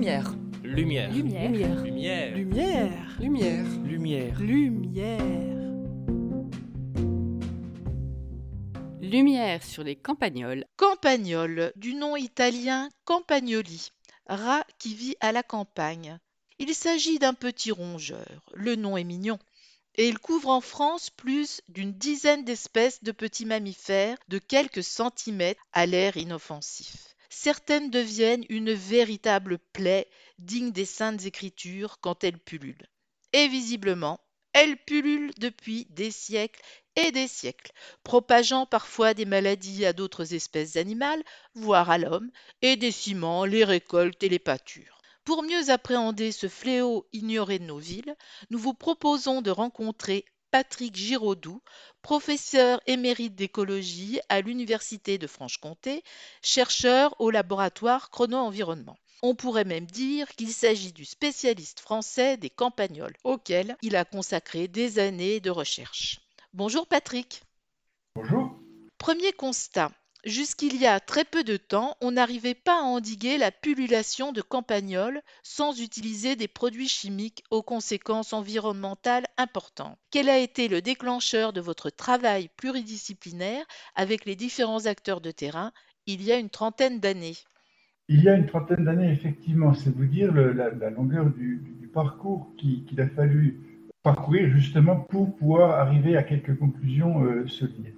Lumière. Lumière. Lumière. Lumière. Lumière. Lumière. Lumière. Lumière. Lumière sur les campagnols. Campagnol, du nom italien Campagnoli, rat qui vit à la campagne. Il s'agit d'un petit rongeur. Le nom est mignon. Et il couvre en France plus d'une dizaine d'espèces de petits mammifères de quelques centimètres à l'air inoffensif. Certaines deviennent une véritable plaie digne des saintes écritures quand elles pullulent. Et visiblement, elles pullulent depuis des siècles et des siècles, propageant parfois des maladies à d'autres espèces animales, voire à l'homme, et décimant les récoltes et les pâtures. Pour mieux appréhender ce fléau ignoré de nos villes, nous vous proposons de rencontrer Patrick Giraudoux, professeur émérite d'écologie à l'Université de Franche-Comté, chercheur au laboratoire Chrono-Environnement. On pourrait même dire qu'il s'agit du spécialiste français des campagnols, auquel il a consacré des années de recherche. Bonjour Patrick. Bonjour. Premier constat. Jusqu'il y a très peu de temps, on n'arrivait pas à endiguer la pullulation de campagnols sans utiliser des produits chimiques aux conséquences environnementales importantes. Quel a été le déclencheur de votre travail pluridisciplinaire avec les différents acteurs de terrain il y a une trentaine d'années? Il y a une trentaine d'années, effectivement, c'est vous dire la, longueur du, parcours qui- qu'il a fallu parcourir justement pour pouvoir arriver à quelques conclusions euh, solides.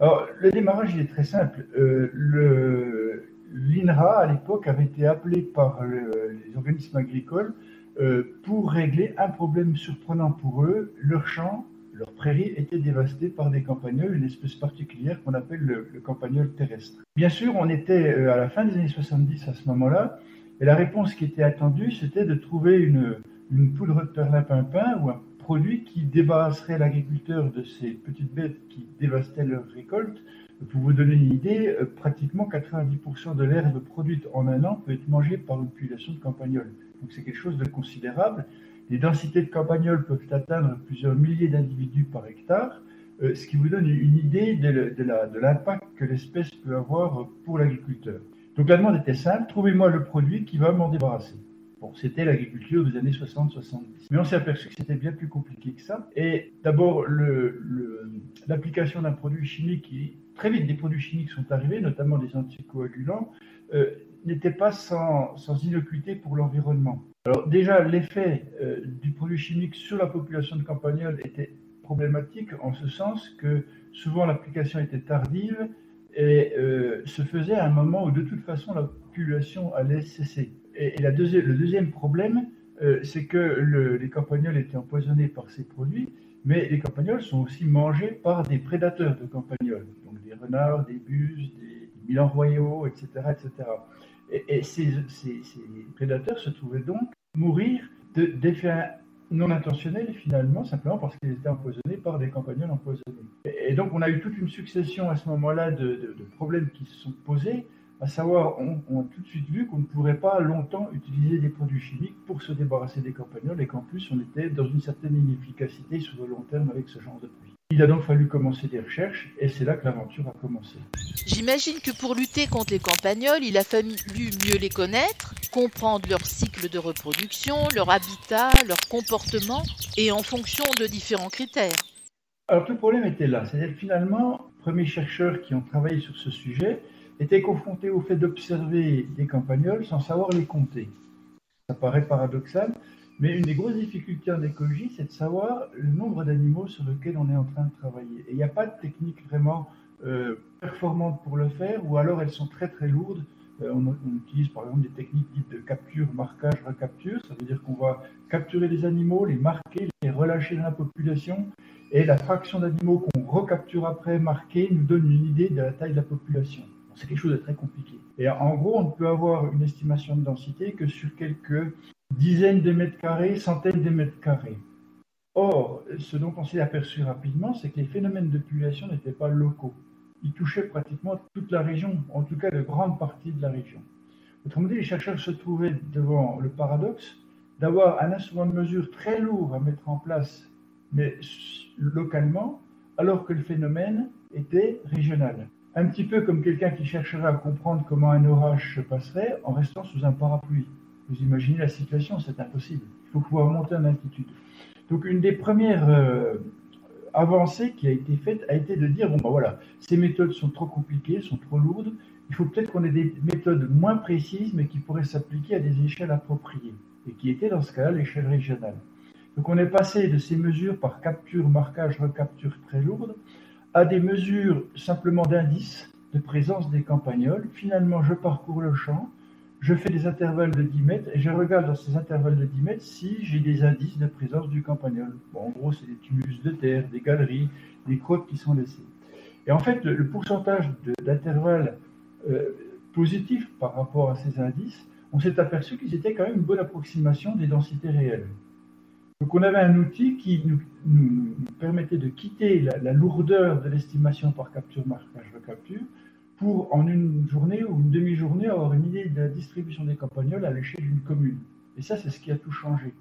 Alors, le démarrage, il est très simple. Euh, L'INRA, à l'époque, avait été appelé par le- les organismes agricoles euh, pour régler un problème surprenant pour eux. Leurs champs, leurs prairies étaient dévastées par des campagnols, une espèce particulière qu'on appelle le, campagnol terrestre. Bien sûr, on était euh, à la fin des années 70 à ce moment-là, et la réponse qui était attendue, c'était de trouver une, une poudre de perlimpinpin ou un produit qui débarrasserait l'agriculteur de ces petites bêtes qui dévastaient leurs récoltes. Pour vous donner une idée, euh, pratiquement 90% de l'herbe produite en un an peut être mangée par une population de campagnols. Donc c'est quelque chose de considérable. Les densités de campagnols peuvent atteindre plusieurs milliers d'individus par hectare, euh, ce qui vous donne une idée de l'impact que l'espèce peut avoir pour l'agriculteur. Donc la demande était simple, trouvez-moi le produit qui va m'en débarrasser. C'était l'agriculture des années 60-70. Mais on s'est aperçu que c'était bien plus compliqué que ça. Et d'abord, l'application d'un produit chimique, qui, très vite des produits chimiques sont arrivés, notamment des anticoagulants, euh, n'était pas sans, sans pour l'environnement. Alors déjà, l'effet euh, du produit chimique sur la population de campagnols était problématique en ce sens que souvent l'application était tardive et euh, se faisait à un moment où de toute façon la population allait cesser. Et, le deuxième problème, euh, c'est que le- les campagnols étaient empoisonnés par ces produits, mais les campagnols sont aussi mangés par des prédateurs de campagnols, donc des renards, des buses, des milans royaux, etc. etc. Et, ces, prédateurs se trouvaient donc mourir de- d'effets non intentionnels finalement, simplement parce qu'ils étaient empoisonnés par des campagnols empoisonnés. Et, donc on a eu toute une succession à ce moment-là de, de- de problèmes qui se sont posés, à savoir on, on a tout de suite vu qu'on ne pourrait pas longtemps utiliser des produits chimiques pour se débarrasser des campagnols et qu'en plus on était dans une certaine inefficacité sur le long terme avec ce genre de produits. Il a donc fallu commencer des recherches et c'est là que l'aventure a commencé. J'imagine que pour lutter contre les campagnols, il a fallu mieux les connaître, comprendre leur cycle de reproduction, leur habitat, leur comportement, et en fonction de différents critères. Alors tout le problème était là, c'est-à-dire que finalement, les premiers chercheurs qui ont travaillé sur ce sujet étaient confrontés au fait d'observer des campagnols sans savoir les compter. Ça paraît paradoxal, mais une des grosses difficultés en écologie, c'est de savoir le nombre d'animaux sur lesquels on est en train de travailler. Et il n'y a pas de technique vraiment euh, performante pour le faire, ou alors elles sont très très lourdes. Euh, on, utilise par exemple des techniques dites de capture, marquage, recapture. Ça veut dire qu'on va capturer les animaux, les marquer, les relâcher dans la population, et la fraction d'animaux qu'on recapture après, marquée, nous donne une idée de la taille de la population. C'est quelque chose de très compliqué. Et en gros, on ne peut avoir une estimation de densité que sur quelques dizaines de mètres carrés, centaines de mètres carrés. Or, ce dont on s'est aperçu rapidement, c'est que les phénomènes de population n'étaient pas locaux. Ils touchaient pratiquement toute la région, en tout cas de grandes parties de la région. Autrement dit, les chercheurs se trouvaient devant le paradoxe d'avoir un instrument de mesure très lourd à mettre en place, mais localement, alors que le phénomène était régional. Un petit peu comme quelqu'un qui chercherait à comprendre comment un orage se passerait en restant sous un parapluie. Vous imaginez la situation, c'est impossible. Il faut pouvoir monter en altitude. Donc une des premières euh, avancées qui a été faite a été de dire, bon ben voilà, ces méthodes sont trop compliquées, sont trop lourdes, il faut peut-être qu'on ait des méthodes moins précises, mais qui pourraient s'appliquer à des échelles appropriées, et qui étaient dans ce cas-là l'échelle régionale. Donc on est passé de ces mesures par capture, marquage, recapture très lourdes, à des mesures simplement d'indices de présence des campagnols. Finalement, je parcours le champ, je fais des intervalles de 10 mètres et je regarde dans ces intervalles de 10 mètres si j'ai des indices de présence du campagnol. En gros, c'est des tumulus de terre, des galeries, des crottes qui sont laissées. Et en fait, le, pourcentage d'intervalles euh, positifs par rapport à ces indices, on s'est aperçu qu'ils étaient quand même une bonne approximation des densités réelles. Donc on avait un outil qui nous, permettait de quitter la, lourdeur de l'estimation par capture, marquage, recapture, pour en une journée ou une demi-journée avoir une idée de la distribution des campagnols à l'échelle d'une commune. Et ça, c'est ce qui a tout changé.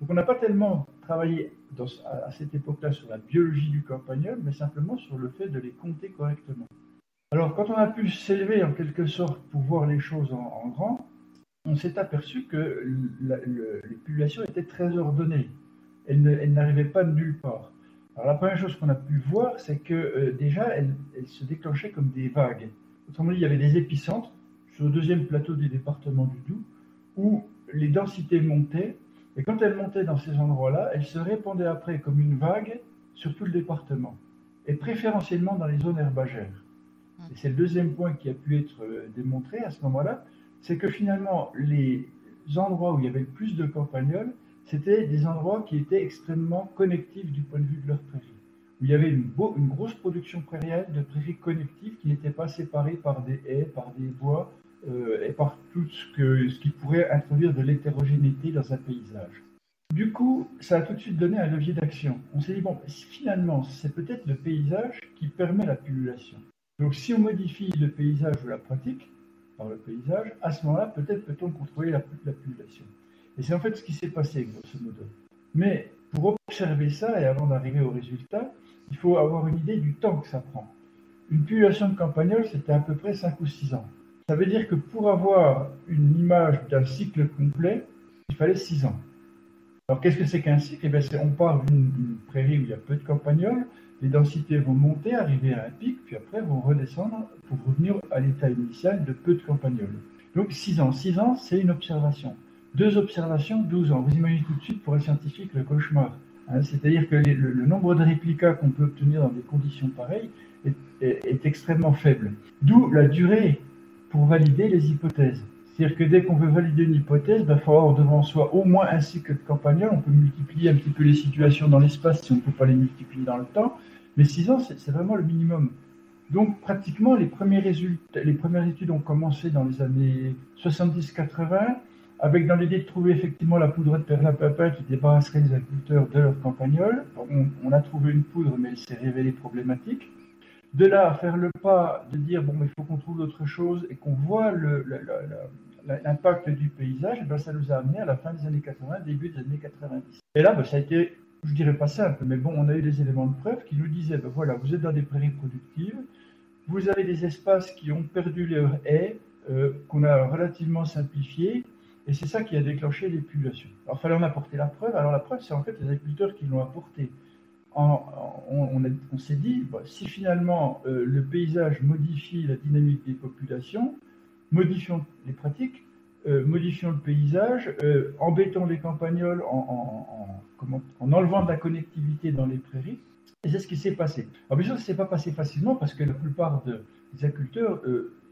Donc on n'a pas tellement travaillé à, cette époque-là sur la biologie du campagnol, mais simplement sur le fait de les compter correctement. Alors quand on a pu s'élever en quelque sorte pour voir les choses en, grand, on s'est aperçu que les populations étaient très ordonnées. elles n'arrivaient pas de nulle part. Alors la première chose qu'on a pu voir, c'est que euh, déjà, elle, se déclenchait comme des vagues. Autrement dit, il y avait des épicentres sur le deuxième plateau du département du Doubs, où les densités montaient, et quand elles montaient dans ces endroits-là, elles se répandaient après comme une vague sur tout le département, et préférentiellement dans les zones herbagères. Et c'est le deuxième point qui a pu être euh, démontré à ce moment-là, c'est que finalement, les endroits où il y avait le plus de campagnols, c'était des endroits qui étaient extrêmement connectifs du point de vue de leur prairie. Où il y avait une, grosse production prairiale de prairies connectives qui n'étaient pas séparées par des haies, par des bois euh, et par tout ce, ce qui pourrait introduire de l'hétérogénéité dans un paysage. Du coup, ça a tout de suite donné un levier d'action. On s'est dit, bon, finalement, c'est peut-être le paysage qui permet la pullulation. Donc si on modifie le paysage ou la pratique par le paysage, à ce moment-là, peut-être peut-on contrôler la, la pullulation. Et c'est en fait ce qui s'est passé, grosso modo. Mais pour observer ça et avant d'arriver au résultat, il faut avoir une idée du temps que ça prend. Une pullulation de campagnol, c'était à peu près 5 ou 6 ans. Ça veut dire que pour avoir une image d'un cycle complet, il fallait 6 ans. Alors qu'est-ce que c'est qu'un cycle? Eh bien, On part d'une prairie où il y a peu de campagnols, les densités vont monter, arriver à un pic, puis après vont redescendre pour revenir à l'état initial de peu de campagnols. Donc 6 ans. 6 ans, c'est une observation. Deux observations, 12 ans. Vous imaginez tout de suite pour un scientifique le cauchemar. Hein. C'est-à-dire que le, nombre de réplicats qu'on peut obtenir dans des conditions pareilles est, extrêmement faible. D'où la durée pour valider les hypothèses. C'est-à-dire que dès qu'on veut valider une hypothèse, il va falloir devant soi au moins un cycle de campagnol. On peut multiplier un petit peu les situations dans l'espace si on ne peut pas les multiplier dans le temps. Mais 6 ans, c'est vraiment le minimum. Donc pratiquement, les, premiers résultats, les premières études ont commencé dans les années 70-80 avec dans l'idée de trouver effectivement la poudre de perlapapin qui débarrasserait les agriculteurs de leurs campagnols. On, a trouvé une poudre, mais elle s'est révélée problématique. De là à faire le pas de dire bon, il faut qu'on trouve autre chose et qu'on voit l'impact du paysage, eh ben, ça nous a amené à la fin des années 80, début des années 90. Et là, ben, ça a été, je dirais pas simple, mais bon, on a eu des éléments de preuve qui nous disaient ben, voilà, vous êtes dans des prairies productives, vous avez des espaces qui ont perdu leurs haies, euh, qu'on a relativement simplifiés, et c'est ça qui a déclenché l'épulation. Alors, il fallait en apporter la preuve. Alors, la preuve, c'est en fait les agriculteurs qui l'ont apporté. on, s'est dit, si finalement euh, le paysage modifie la dynamique des populations, modifions les pratiques, euh, modifions le paysage, euh, embêtons les campagnols en, en, enlevant de la connectivité dans les prairies. Et c'est ce qui s'est passé. Alors bien sûr, ne s'est pas passé facilement parce que la plupart des agriculteurs,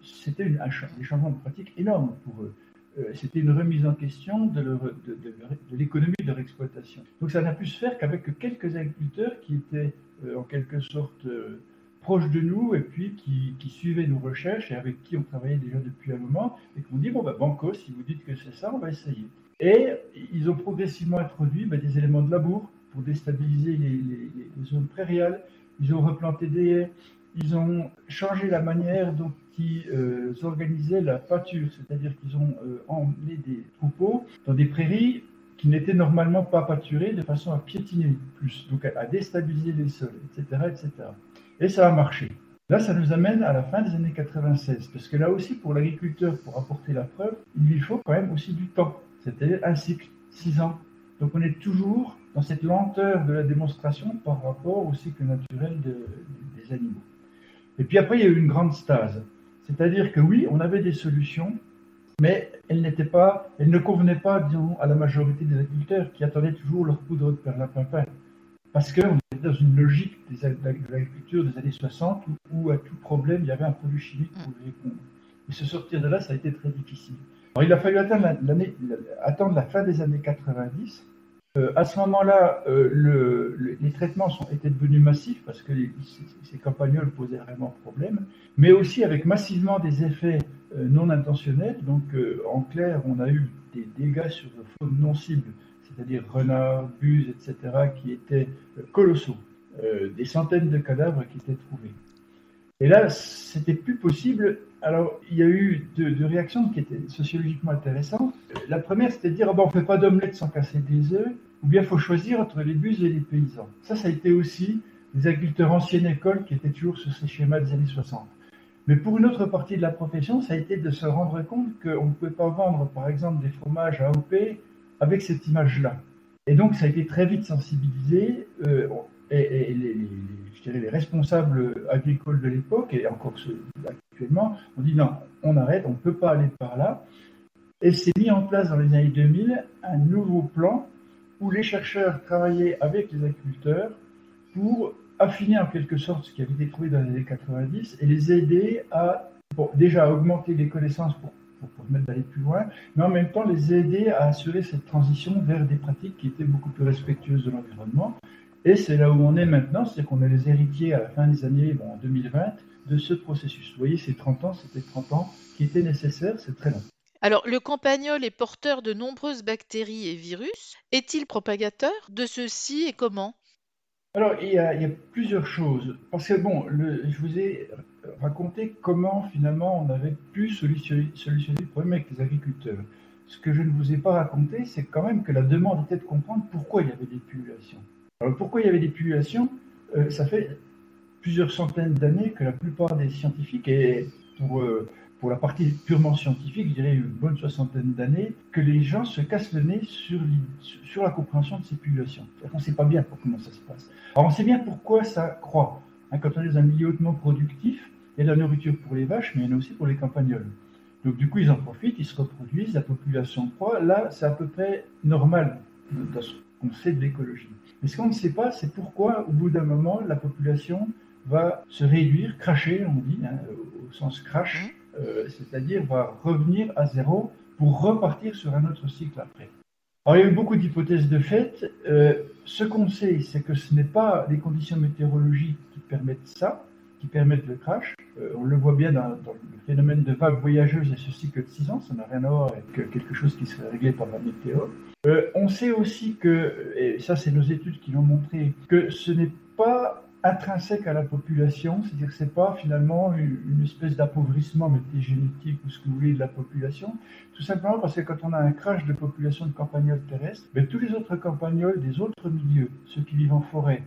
c'était des changements de pratiques énormes pour eux. Euh, c'était une remise en question de, l'économie de leur exploitation. Donc ça n'a pu se faire qu'avec quelques agriculteurs qui étaient euh, en quelque sorte euh, proches de nous et puis qui, suivaient nos recherches et avec qui on travaillait déjà depuis un moment et qui ont dit, bon, ben, Banco, si vous dites que c'est ça, on va essayer. Et ils ont progressivement introduit ben, des éléments de labour pour déstabiliser les, zones prairiales. Ils ont replanté des haies, ils ont changé la manière dont ils euh, organisaient la pâture, c'est-à-dire qu'ils ont euh, emmené des troupeaux dans des prairies qui n'étaient normalement pas pâturées de façon à piétiner plus, donc à, déstabiliser les sols, etc., etc. Et ça a marché. Là, ça nous amène à la fin des années 96, parce que là aussi, pour l'agriculteur, pour apporter la preuve, il lui faut quand même aussi du temps. C'était un cycle, six ans. Donc on est toujours dans cette lenteur de la démonstration par rapport au cycle naturel des animaux. Et puis après, il y a eu une grande stase. C'est-à-dire que oui, on avait des solutions, mais elles, n'étaient pas, elles ne convenaient pas, à la majorité des agriculteurs qui attendaient toujours leur poudre de perlimpinpin. Parce qu'on était dans une logique de l'agriculture des années 60 où, à tout problème, il y avait un produit chimique pour répondre. Et se sortir de là, ça a été très difficile. Il a fallu attendre, la fin des années 90 euh, à ce moment-là, euh, les traitements étaient devenus massifs parce que ces campagnols posaient vraiment problème, mais aussi avec massivement des effets euh, non intentionnels. Donc, en clair, on a eu des dégâts sur le faune non cible, c'est-à-dire renards, buses, etc., qui étaient colossaux. des centaines de cadavres qui étaient trouvés. Et là, c'était plus possible. Alors, il y a eu deux, réactions qui étaient sociologiquement intéressantes. La première, c'était de dire, bon, on ne fait pas d'omelette sans casser des œufs, ou bien il faut choisir entre les buses et les paysans. Ça, ça a été aussi des agriculteurs ancienne école qui étaient toujours sur ces schémas des années 60. Mais pour une autre partie de la profession, ça a été de se rendre compte qu'on ne pouvait pas vendre, par exemple, des fromages à OP avec cette image-là. Et donc, ça a été très vite sensibilisé. Euh, et, les, les responsables agricoles de l'époque, et encore ceux actuellement, ont dit non, on arrête, on ne peut pas aller par là. Et s'est mis en place dans les années 2000 un nouveau plan où les chercheurs travaillaient avec les agriculteurs pour affiner en quelque sorte ce qui avait été trouvé dans les années 90 et les aider à déjà augmenter les connaissances pour, pour permettre d'aller plus loin, mais en même temps les aider à assurer cette transition vers des pratiques qui étaient beaucoup plus respectueuses de l'environnement et c'est là où on est maintenant, c'est qu'on est les héritiers à la fin des années, bon, en 2020, de ce processus. Vous voyez, ces 30 ans, c'était 30 ans qui étaient nécessaires, c'est très long. Alors, le campagnol est porteur de nombreuses bactéries et virus. Est-il propagateur de ceux-ci et comment? Alors, il y, a, plusieurs choses. Parce que, bon, je vous ai raconté comment, finalement, on avait pu solutionner, solutionner le problème avec les agriculteurs. Ce que je ne vous ai pas raconté, c'est quand même que la demande était de comprendre pourquoi il y avait des pullulations. Alors pourquoi il y avait des pullulations euh, Ça fait plusieurs centaines d'années que la plupart des scientifiques, et pour, euh, pour la partie purement scientifique, je dirais une bonne soixantaine d'années, que les gens se cassent le nez sur, sur la compréhension de ces pullulations. On ne sait pas bien comment ça se passe. Alors on sait bien pourquoi ça croît. Hein, quand on est dans un milieu hautement productif, il y a de la nourriture pour les vaches, mais il y en a aussi pour les campagnols. Donc du coup, ils en profitent, ils se reproduisent, la population croît. Là, c'est à peu près normal dans ce qu'on sait de l'écologie. Mais ce qu'on ne sait pas, c'est pourquoi, au bout d'un moment, la population va se réduire, cracher, on dit, hein, au sens crash, mmh. euh, c'est-à-dire va revenir à zéro pour repartir sur un autre cycle après. Alors, il y a eu beaucoup d'hypothèses de fait. Euh, ce qu'on sait, c'est que ce n'est pas les conditions météorologiques qui permettent ça, qui permettent le crash. Euh, on le voit bien dans, le phénomène de vagues voyageuses et ce cycle de 6 ans, ça n'a rien à voir avec quelque chose qui serait réglé par la météo. Euh, on sait aussi que, et ça c'est nos études qui l'ont montré, que ce n'est pas intrinsèque à la population, c'est-à-dire que ce n'est pas finalement une, espèce d'appauvrissement génétique ou ce que vous voulez de la population, tout simplement parce que quand on a un crash de population de campagnols terrestres, ben, tous les autres campagnols des autres milieux, ceux qui vivent en forêt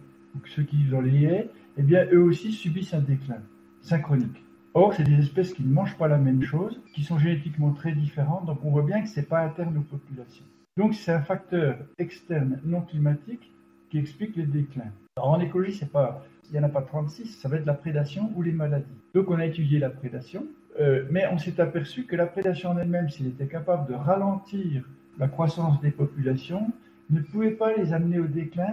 ceux qui vivent dans les haies, eh bien eux aussi subissent un déclin synchronique. Or, c'est des espèces qui ne mangent pas la même chose, qui sont génétiquement très différentes, donc on voit bien que ce n'est pas interne aux populations. Donc c'est un facteur externe non climatique qui explique les déclins. En écologie, c'est pas, il n'y en a pas 36, ça va être la prédation ou les maladies. Donc on a étudié la prédation, euh, mais on s'est aperçu que la prédation en elle-même, s'il était capable de ralentir la croissance des populations, ne pouvait pas les amener au déclin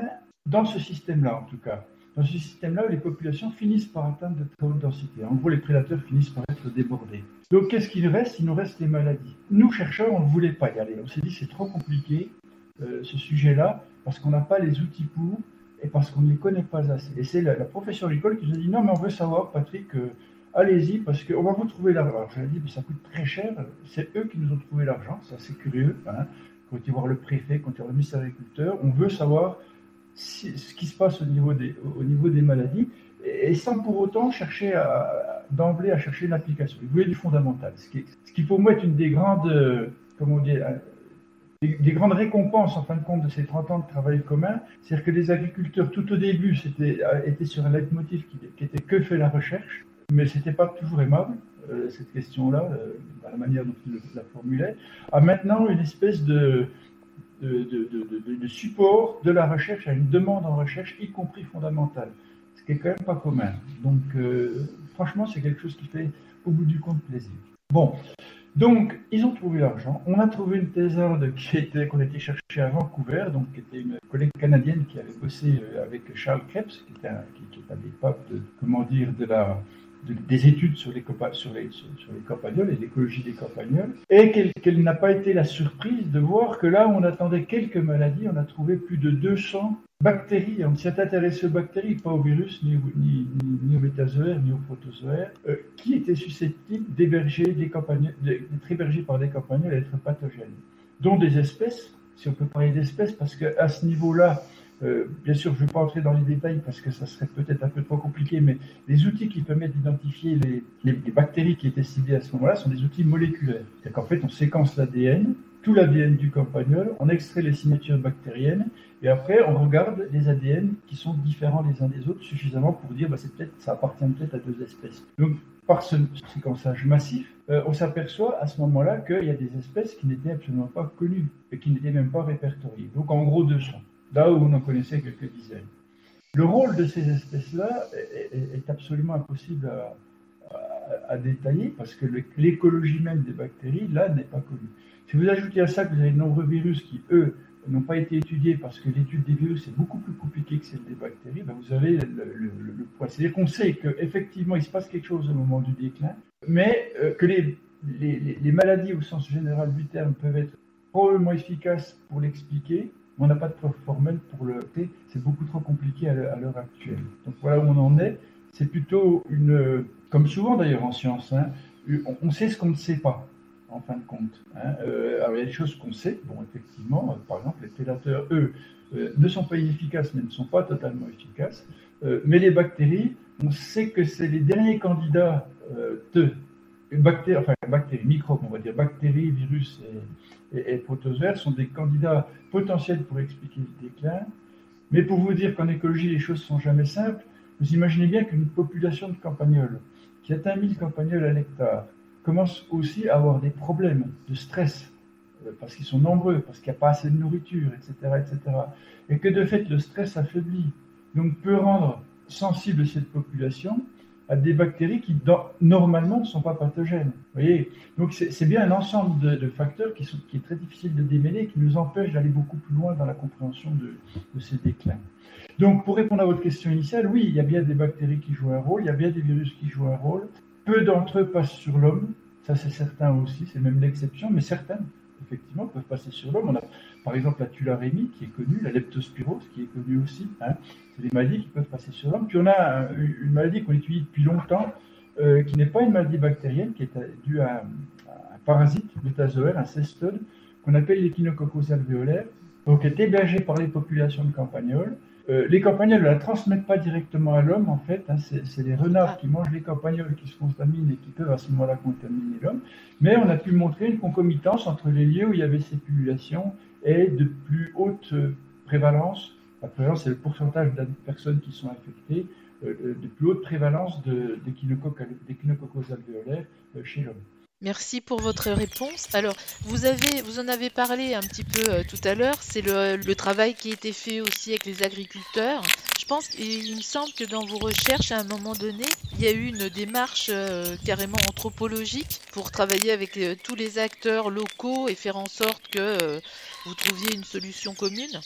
dans ce système-là en tout cas dans ce système-là les populations finissent par atteindre de très hautes densités. En gros, les prédateurs finissent par être débordés. Donc, qu'est-ce qu'il reste? Il nous reste les maladies. Nous, chercheurs, on ne voulait pas y aller. On s'est dit c'est trop compliqué, euh, ce sujet-là, parce qu'on n'a pas les outils pour et parce qu'on ne les connaît pas assez. Et c'est la, profession agricole qui nous a dit non, mais on veut savoir, Patrick, euh, allez-y, parce qu'on va vous trouver l'argent. Je dit, mais ça coûte très cher. C'est eux qui nous ont trouvé l'argent. C'est assez curieux. Hein. Quand ils voient le préfet, quand ils voient le ministre agriculteur, on veut savoir ce qui se passe au niveau des, maladies, et sans pour autant chercher d'emblée à chercher l'application. Il voulait du fondamental, ce qui, ce pour moi est une des grandes, récompenses en fin de compte de ces 30 ans de travail commun, c'est-à-dire que les agriculteurs tout au début étaient sur un leitmotiv qui, qui était que fait la recherche, mais c'était pas toujours aimable euh, cette question-là. Euh, la manière dont il la formulait, à maintenant une espèce de, de, support de la recherche à une demande en recherche, y compris fondamentale, ce qui est quand même pas commun. Donc, euh, franchement, c'est quelque chose qui fait au bout du compte plaisir. Bon, donc, ils ont trouvé l'argent. On a trouvé une thésarde qui était, qu'on était chercher à Vancouver, donc qui était une collègue canadienne qui avait bossé euh, avec Charles Krebs, qui était un, qui, est un des papes comment dire, de la, des études sur les, sur les, sur les campagnols et l'écologie des campagnols, et qu'elle n'a pas été la surprise de voir que là on attendait quelques maladies, on a trouvé plus de 200 bactéries. On s'est intéressé aux bactéries, pas aux virus, ni, ni, ni, aux métazoaires, ni aux protozoaires, euh, qui étaient susceptibles d'héberger des d'être hébergés par des campagnols et d'être pathogènes, dont des espèces, si on peut parler d'espèces, parce qu'à ce niveau-là, euh, bien sûr, je ne vais pas entrer dans les détails parce que ça serait peut-être un peu trop compliqué, mais les outils qui permettent d'identifier les, bactéries qui étaient ciblées à ce moment-là sont des outils moléculaires. C'est qu'en fait, on séquence l'ADN, tout l'ADN du campagnol, on extrait les signatures bactériennes, et après, on regarde les ADN qui sont différents les uns des autres suffisamment pour dire, bah, ça appartient peut-être à deux espèces. Donc, par ce séquençage massif, euh, on s'aperçoit à ce moment-là qu'il y a des espèces qui n'étaient absolument pas connues et qui n'étaient même pas répertoriées. Donc, en gros, 200 là où on en connaissait quelques dizaines. Le rôle de ces espèces-là est, absolument impossible à, détailler parce que l'écologie même des bactéries, là, n'est pas connue. Si vous ajoutez à ça que vous avez de nombreux virus qui, eux, n'ont pas été étudiés parce que l'étude des virus est beaucoup plus compliquée que celle des bactéries, ben vous avez le, point. C'est-à-dire qu'on sait qu'effectivement, il se passe quelque chose au moment du déclin, mais euh, que les, maladies au sens général du terme peuvent être probablement efficaces pour l'expliquer, on n'a pas de preuve formelle pour le c'est beaucoup trop compliqué à l'heure actuelle. Donc voilà où on en est. C'est plutôt une, comme souvent d'ailleurs en science, hein, on sait ce qu'on ne sait pas, en fin de compte. Hein. Euh, alors il y a des choses qu'on sait, bon effectivement, euh, par exemple les prédateurs, eux, euh, ne sont pas inefficaces, mais ne sont pas totalement efficaces. mais les bactéries, on sait que c'est les derniers candidats de bactéries, enfin bactéries, microbes, on va dire bactéries, virus et, et, protozoaires sont des candidats potentiels pour expliquer le déclin. Mais pour vous dire qu'en écologie, les choses sont jamais simples, vous imaginez bien qu'une population de campagnols qui atteint 1000 campagnols à l'hectare commence aussi à avoir des problèmes de stress euh, parce qu'ils sont nombreux, parce qu'il n'y a pas assez de nourriture, etc., etc. Et que de fait, le stress affaiblit, donc peut rendre sensible cette population à des bactéries qui, normalement, ne sont pas pathogènes. Voyez Donc, c'est bien un ensemble de, facteurs qui, est très difficile de démêler qui nous empêche d'aller beaucoup plus loin dans la compréhension de, ces déclins. Donc, pour répondre à votre question initiale, oui, il y a bien des bactéries qui jouent un rôle, il y a bien des virus qui jouent un rôle. Peu d'entre eux passent sur l'homme, ça c'est certain aussi, c'est même l'exception, mais certains, effectivement, peuvent passer sur l'homme. On a par exemple la tularémie qui est connue, la leptospirose qui est connue aussi. Hein. C'est des maladies qui peuvent passer sur l'homme. Puis on a une maladie qu'on étudie depuis longtemps, euh, qui n'est pas une maladie bactérienne, qui est due à, un parasite métazoaire, un cestode, qu'on appelle l'échinococcus alvéolaire, donc est hébergé par les populations de campagnols euh, les campagnols ne la transmettent pas directement à l'homme, en fait. Hein, c'est les renards ah. qui mangent les campagnols qui se contaminent et qui peuvent à ce moment-là contaminer l'homme. Mais on a pu montrer une concomitance entre les lieux où il y avait ces pullulations et de plus haute prévalence. La prévalence, c'est le pourcentage de personnes qui sont infectées, euh, de plus haute prévalence d'échinococcus alvéolaires euh, chez l'homme. Merci pour votre réponse. Alors, vous avez, vous en avez parlé un petit peu euh, tout à l'heure. C'est le, travail qui a été fait aussi avec les agriculteurs. Je pense qu'il me semble que dans vos recherches, à un moment donné, il y a eu une démarche euh, carrément anthropologique pour travailler avec euh, tous les acteurs locaux et faire en sorte que vous trouviez une solution commune.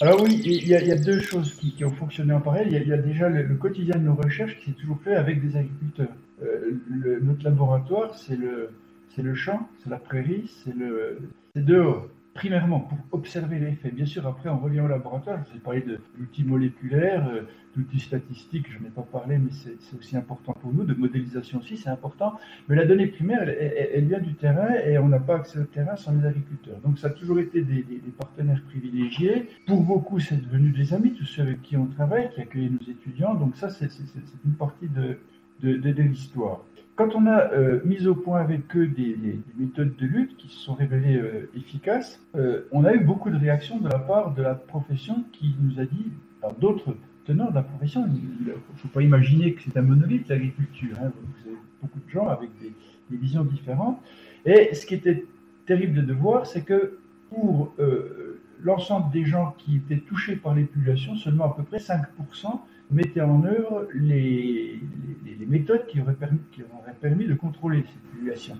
Alors oui, il y, a, deux choses qui, ont fonctionné en parallèle. Il y a, déjà le, quotidien de nos recherches qui s'est toujours fait avec des agriculteurs. Euh, notre laboratoire, c'est le, c'est le champ, c'est la prairie, c'est le, c'est dehors primairement pour observer l'effet. Bien sûr, après, on revient au laboratoire. Je vous ai parlé d'outils moléculaires, euh, d'outils statistiques, je n'en ai pas parlé, mais c'est aussi important pour nous, de modélisation aussi, c'est important. Mais la donnée primaire, elle, vient du terrain et on n'a pas accès au terrain sans les agriculteurs. Donc, ça a toujours été des, partenaires privilégiés. Pour beaucoup, c'est devenu des amis, tous ceux avec qui on travaille, qui accueillent nos étudiants. Donc, ça, c'est une partie de, de, l'histoire. Quand on a euh, mis au point avec eux des, méthodes de lutte qui se sont révélées euh, efficaces, euh, on a eu beaucoup de réactions de la part de la profession qui nous a dit, par d'autres tenants de la profession, il ne faut pas imaginer que c'est un monolithe l'agriculture. Hein. vous avez beaucoup de gens avec des, des visions différentes. Et ce qui était terrible de voir, c'est que pour l'ensemble des gens qui étaient touchés par l'épulation, seulement à peu près 5% mettaient en œuvre les, méthodes qui auraient, permis, de contrôler cette épulation.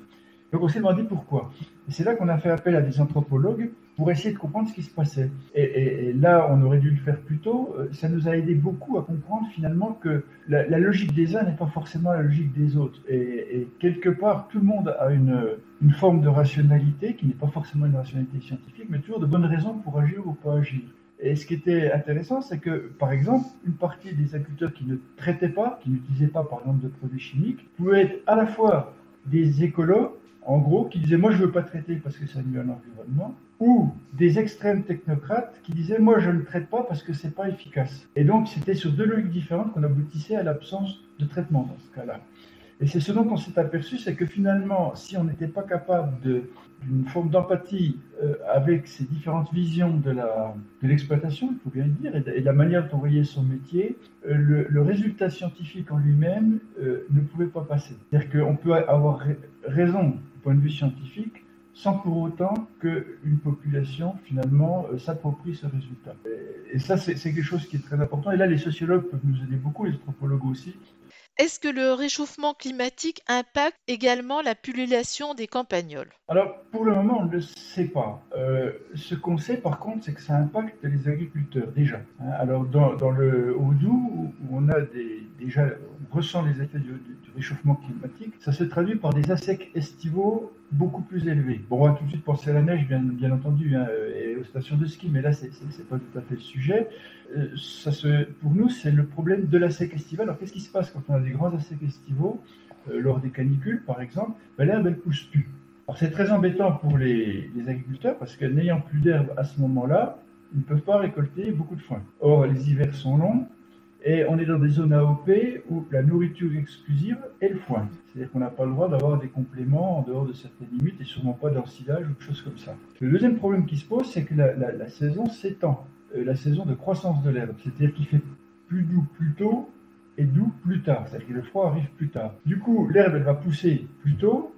Donc on s'est demandé pourquoi. Et c'est là qu'on a fait appel à des anthropologues pour essayer de comprendre ce qui se passait. Et, là, on aurait dû le faire plus tôt. Euh, ça nous a aidé beaucoup à comprendre finalement que la, logique des uns n'est pas forcément la logique des autres. Et, quelque part, tout le monde a une forme de rationalité qui n'est pas forcément une rationalité scientifique, mais toujours de bonnes raisons pour agir ou pas agir. Et ce qui était intéressant, c'est que, par exemple, une partie des agriculteurs qui ne traitaient pas, qui n'utilisaient pas, par exemple, de produits chimiques, pouvaient être à la fois des écolos en gros, qui disaient moi je veux pas traiter parce que ça nuit à l'environnement, ou des extrêmes technocrates qui disaient moi je ne traite pas parce que c'est pas efficace. Et donc c'était sur deux logiques différentes qu'on aboutissait à l'absence de traitement dans ce cas-là. Et c'est ce dont on s'est aperçu, c'est que finalement, si on n'était pas capable d'une forme d'empathie euh, avec ces différentes visions de l'exploitation, il faut bien le dire, et la manière dont on voyait son métier, euh, le, résultat scientifique en lui-même euh, ne pouvait pas passer. C'est-à-dire qu'on peut avoir raison point de vue scientifique, sans pour autant qu'une population, finalement, s'approprie ce résultat. Et ça, c'est quelque chose qui est très important. Et là, les sociologues peuvent nous aider beaucoup, les anthropologues aussi. Est-ce que le réchauffement climatique impacte également la pullulation des campagnols? Alors, pour le moment, on ne le sait pas. Euh, ce qu'on sait, par contre, c'est que ça impacte les agriculteurs, déjà. Hein. Alors, dans, le Haut-Doubs, où on a déjà, on ressent les effets du, du, réchauffement climatique, ça se traduit par des assecs estivaux beaucoup plus élevés. Bon, on va tout de suite penser à la neige, bien, entendu, hein, et aux stations de ski, mais là, c'est pas tout à fait le sujet. Euh, ça se, pour nous, c'est le problème de l'assec estival. Alors, qu'est-ce qui se passe quand on a des grands assecs estivaux, euh, lors des canicules, par exemple? Ben, L'herbe, elle pousse plus. Alors, c'est très embêtant pour les, les agriculteurs, parce que n'ayant plus d'herbe à ce moment-là, ils ne peuvent pas récolter beaucoup de foin. Or, les hivers sont longs, et on est dans des zones AOP où la nourriture exclusive est le foin. C'est-à-dire qu'on n'a pas le droit d'avoir des compléments en dehors de certaines limites et sûrement pas d'ensilage ou de choses comme ça. Le deuxième problème qui se pose, c'est que la, saison s'étend, euh, la saison de croissance de l'herbe. C'est-à-dire qu'il fait plus doux plus tôt et doux plus tard. C'est-à-dire que le froid arrive plus tard. Du coup, l'herbe, elle va pousser plus tôt,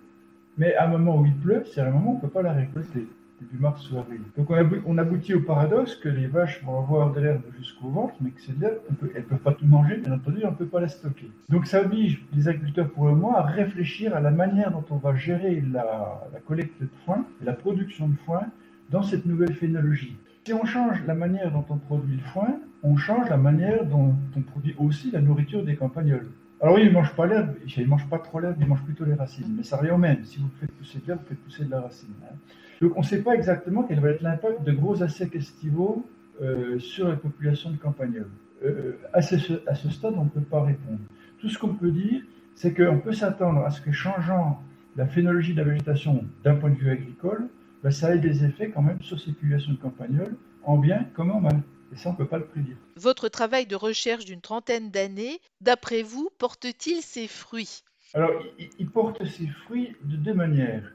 mais à un moment où il pleut, c'est un moment où on ne peut pas la récolter début mars ou avril. Donc on, aboutit, au paradoxe que les vaches vont avoir de l'herbe jusqu'au ventre, mais que cette herbe, elles ne peuvent pas tout manger, bien entendu, on ne peut pas la stocker. Donc ça oblige les agriculteurs pour le moment à réfléchir à la manière dont on va gérer la, la collecte de foin, la production de foin dans cette nouvelle phénologie. Si on change la manière dont on produit le foin, on change la manière dont on produit aussi la nourriture des campagnols. Alors oui, ils ne mangent pas l'herbe, ils mangent pas trop l'herbe, ils mangent plutôt les racines. Mais ça revient au même. Si vous faites pousser de l'herbe, vous faites pousser de la racine. Hein. Donc on ne sait pas exactement quel va être l'impact de gros assecs estivaux euh, sur la population de campagnols. Euh, à, ce, à, ce, stade, on ne peut pas répondre. Tout ce qu'on peut dire, c'est qu'on peut s'attendre à ce que changeant la phénologie de la végétation d'un point de vue agricole, ben, ça ait des effets quand même sur ces populations de campagnols, en bien comme en mal. Et ça, on ne peut pas le prédire. Votre travail de recherche d'une trentaine d'années, d'après vous, porte-t-il ses fruits? Alors, il, il porte ses fruits de deux manières.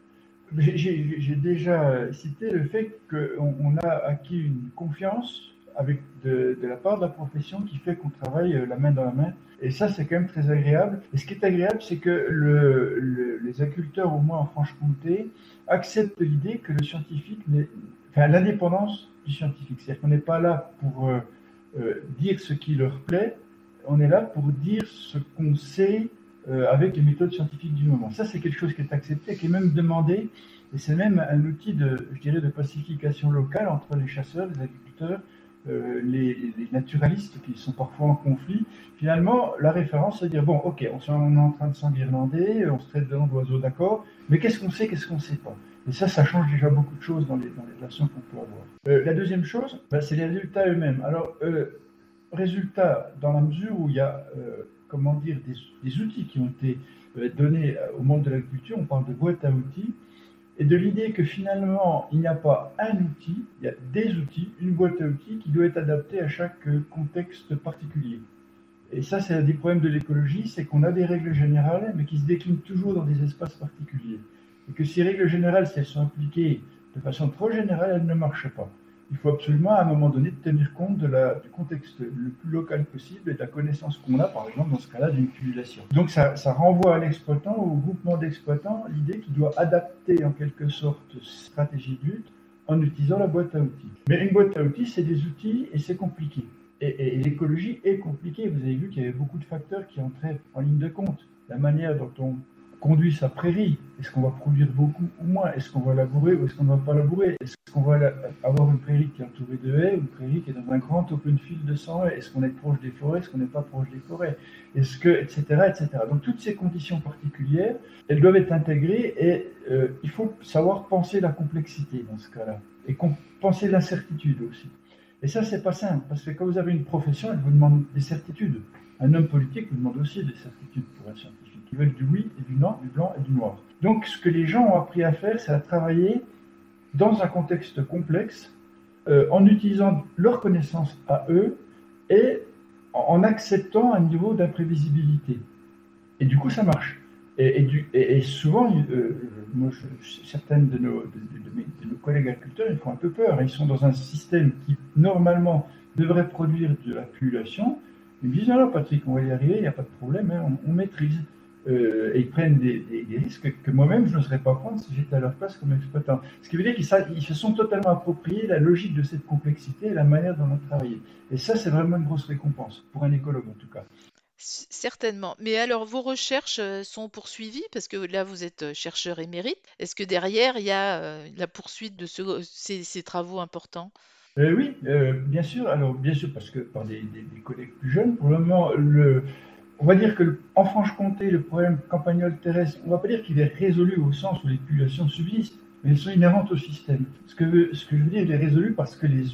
J'ai déjà cité le fait qu'on on a acquis une confiance avec de, de, la part de la profession qui fait qu'on travaille la main dans la main. Et ça, c'est quand même très agréable. Et ce qui est agréable, c'est que le, le, les agriculteurs, au moins en Franche-Comté, acceptent l'idée que le scientifique, enfin l'indépendance du scientifique. C'est-à-dire qu'on n'est pas là pour euh, euh, dire ce qui leur plaît, on est là pour dire ce qu'on sait euh, avec les méthodes scientifiques du moment. Ça, c'est quelque chose qui est accepté, qui est même demandé, et c'est même un outil de, je dirais, de pacification locale entre les chasseurs, les agriculteurs, les, naturalistes qui sont parfois en conflit. Finalement, la référence, c'est de dire bon, ok, on, est en train de s'enguirlander, on se traite de nom d'accord, mais qu'est-ce qu'on sait, qu'est-ce qu'on sait pas? Et ça, ça change déjà beaucoup de choses dans les, dans les relations qu'on peut avoir. Euh, la deuxième chose, bah, c'est les résultats eux-mêmes. Alors, euh, résultats dans la mesure où il y a comment dire, des, des, outils qui ont été donnés au monde de l'agriculture, on parle de boîte à outils, et de l'idée que finalement, il n'y a pas un outil, il y a des outils, une boîte à outils qui doit être adaptée à chaque contexte particulier. Et ça, c'est un des problèmes de l'écologie, c'est qu'on a des règles générales, mais qui se déclinent toujours dans des espaces particuliers. Que ces règles générales, si elles sont appliquées de façon trop générale, elles ne marchent pas. il faut absolument à un moment donné tenir compte du contexte le plus local possible et de la connaissance qu'on a, par exemple, dans ce cas-là, d'une pullulation. Donc ça, ça renvoie à l'exploitant, au groupement d'exploitants, l'idée qu'il doit adapter en quelque sorte stratégie de lutte en utilisant la boîte à outils. Mais une boîte à outils, c'est des outils et c'est compliqué. Et, et l'écologie est compliquée. Vous avez vu qu'il y avait beaucoup de facteurs qui entraient en ligne de compte. La manière dont on conduit sa prairie Est-ce qu'on va produire beaucoup ou moins? Est-ce qu'on va labourer ou est-ce qu'on ne va pas labourer? Est-ce qu'on va avoir une prairie qui est entourée de haies ou une prairie qui est dans un grand open field de 100 haies? Est-ce qu'on est proche des forêts Est-ce qu'on n'est pas proche des forêts? Est-ce que, etc., etc. Donc toutes ces conditions particulières, elles doivent être intégrées et euh, il faut savoir penser la complexité dans ce cas-là et penser l'incertitude aussi. Et ça, c'est pas simple parce que quand vous avez une profession, elle vous demande des certitudes. Un homme politique vous demande aussi des certitudes pour être scientifique qui veulent du oui et du non, du blanc et du noir. Donc ce que les gens ont appris à faire, c'est à travailler dans un contexte complexe, euh, en utilisant leurs connaissances à eux et en acceptant un niveau d'imprévisibilité. Et du coup, ça marche. Et, souvent, certaines de nos, collègues agriculteurs, ils font un peu peur. Ils sont dans un système qui, normalement, devrait produire de la pullulation. Ils me disent, alors Patrick, on va y arriver, il n'y a pas de problème, hein, on, maîtrise. Euh, et ils prennent des, risques que moi-même je n'oserais pas prendre si j'étais à leur place comme exploitant. Ce qui veut dire qu'ils se sont totalement appropriés la logique de cette complexité et la manière dont on travaille. Et ça, c'est vraiment une grosse récompense, pour un écologue en tout cas. Certainement. Mais alors, vos recherches euh, sont poursuivies? Parce que là, vous êtes euh, chercheur émérite. Est-ce que derrière, il y a la poursuite de ces, travaux importants? Oui, bien sûr. Alors, bien sûr, parce que par des, des, collègues plus jeunes, pour le moment, le, on va dire que en Franche-Comté, le problème campagnol terrestre, on ne va pas dire qu'il est résolu au sens où les populations subsistent, mais elles sont inhérentes au système. Ce que, je veux dire, il est résolu parce que les,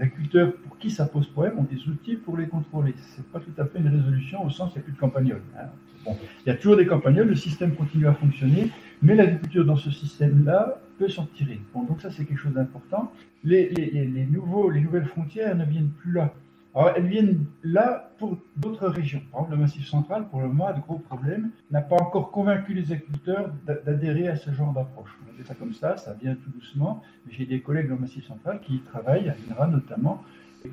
agriculteurs pour qui ça pose problème ont des outils pour les contrôler. Ce n'est pas tout à fait une résolution au sens où il n'y a plus de. Hein. Il y a toujours des campagnols, le système continue à fonctionner, mais l'agriculture dans ce système-là peut s'en tirer. Donc ça, c'est quelque chose d'important. Les nouvelles frontières ne viennent plus là. Alors, elles viennent là pour d'autres régions. Par exemple, le Massif central, pour le moment, a de gros problèmes, n'a pas encore convaincu les agriculteurs d'adhérer à ce genre d'approche. On fait ça comme ça, ça vient tout doucement. J'ai des collègues dans le Massif central qui travaillent, à l'INRA notamment,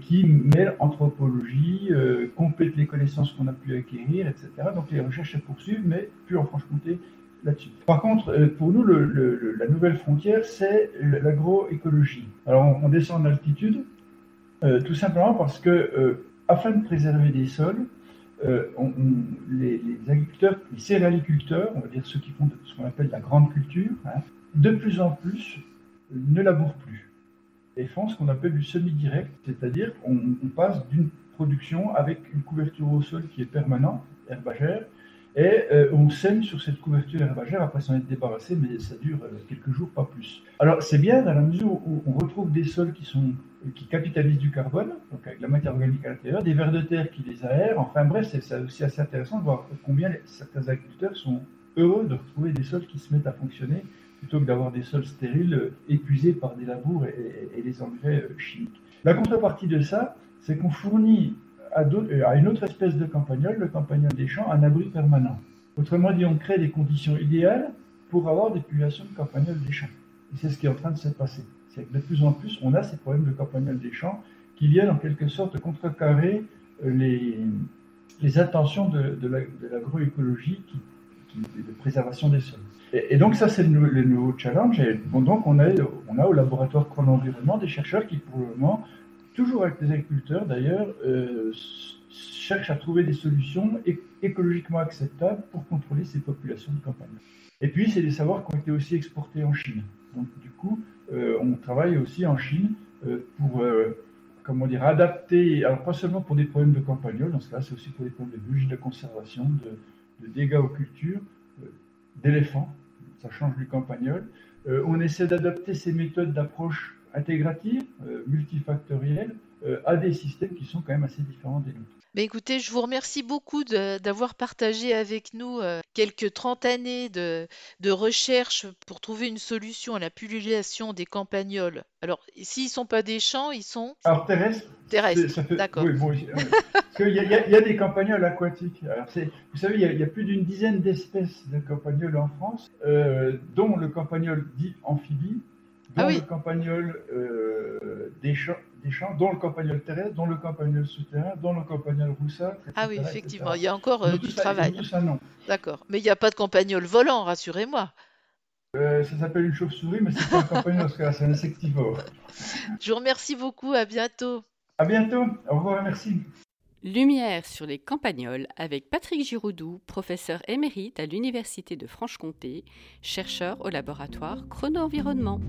qui mêlent anthropologie, euh, complètent les connaissances qu'on a pu acquérir, etc. Donc les recherches se poursuivent, mais plus en Franche-Comté là-dessus. Par contre, euh, pour nous, la nouvelle frontière, c'est l'agroécologie. Alors on descend en altitude, euh, tout simplement parce que, euh, afin de préserver des sols, euh, les, agriculteurs, les céréaliculteurs, on va dire ceux qui font ce qu'on appelle la grande culture, hein, de plus en plus ne labourent plus et font ce qu'on appelle du semi-direct, c'est-à-dire on passe d'une production avec une couverture au sol qui est permanente, herbagère, et euh, on sème sur cette couverture herbagère après s'en être débarrassé, mais ça dure euh, quelques jours, pas plus. Alors c'est bien dans la mesure où on retrouve des sols qui, sont, qui capitalisent du carbone, donc avec la matière organique à l'intérieur, des vers de terre qui les aèrent, enfin bref, c'est aussi assez intéressant de voir combien certains agriculteurs sont heureux de retrouver des sols qui se mettent à fonctionner plutôt que d'avoir des sols stériles euh, épuisés par des labours et, et des engrais chimiques. La contrepartie de ça, c'est qu'on fournit euh, à, une autre espèce de campagnol, le campagnol des champs, un abri permanent. Autrement dit, on crée des conditions idéales pour avoir des populations de campagnols des champs. Et c'est ce qui est en train de se passer. C'est que de plus en plus, on a ces problèmes de campagnol des champs qui viennent en quelque sorte contrecarrer euh, les, les intentions de, de l'agroécologie de préservation des sols. Et, donc ça, c'est le, nouveau challenge. Et donc on a, on a au laboratoire Chron-Environnement des chercheurs qui, pour le moment, toujours avec les agriculteurs d'ailleurs, euh, cherchent à trouver des solutions écologiquement acceptables pour contrôler ces populations de campagne. Et puis, c'est des savoirs qui ont été aussi exportés en Chine. Donc, du coup, euh, on travaille aussi en Chine euh, pour, comment dire, adapter, alors pas seulement pour des problèmes de campagnol, dans ce cas c'est aussi pour des problèmes de biologie de conservation, de, de dégâts aux cultures, d'éléphants, ça change du campagnol. on essaie d'adapter ces méthodes d'approche intégrative, euh, multifactorielle, euh, à des systèmes qui sont quand même assez différents des nôtres. Mais écoutez, je vous remercie beaucoup d'avoir partagé avec nous euh, quelques 30 années de, de, recherche pour trouver une solution à la pullulation des campagnols. Alors, s'ils ne sont pas des champs, ils sont... Alors, terrestres. Terrestres, d'accord. Oui, bon, il y, y, a des campagnols aquatiques. Alors, vous savez, il y, a, plus d'une dizaine d'espèces de campagnols en France, dont le campagnol dit amphibie, dans Ah oui. le campagnol euh, des, champs, des champs, dans le campagnol terrestre, dans le campagnol souterrain, dans le campagnol roussâtre. Ah oui, etc., effectivement, il y a encore euh, du ont travail. D'accord. Mais il n'y a pas de campagnol volant, rassurez-moi. Euh, ça s'appelle une chauve-souris, mais c'est pas un campagnol, parce que là, c'est un insectivore. Je vous remercie beaucoup, à bientôt. À bientôt. Au revoir, merci. Lumière sur les campagnols avec Patrick Giroudou, professeur émérite à l'Université de Franche-Comté, chercheur au laboratoire Chrono-Environnement.